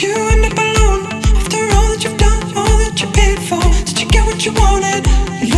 You end up alone after all that you've done, all that you paid for. Did you get what you wanted?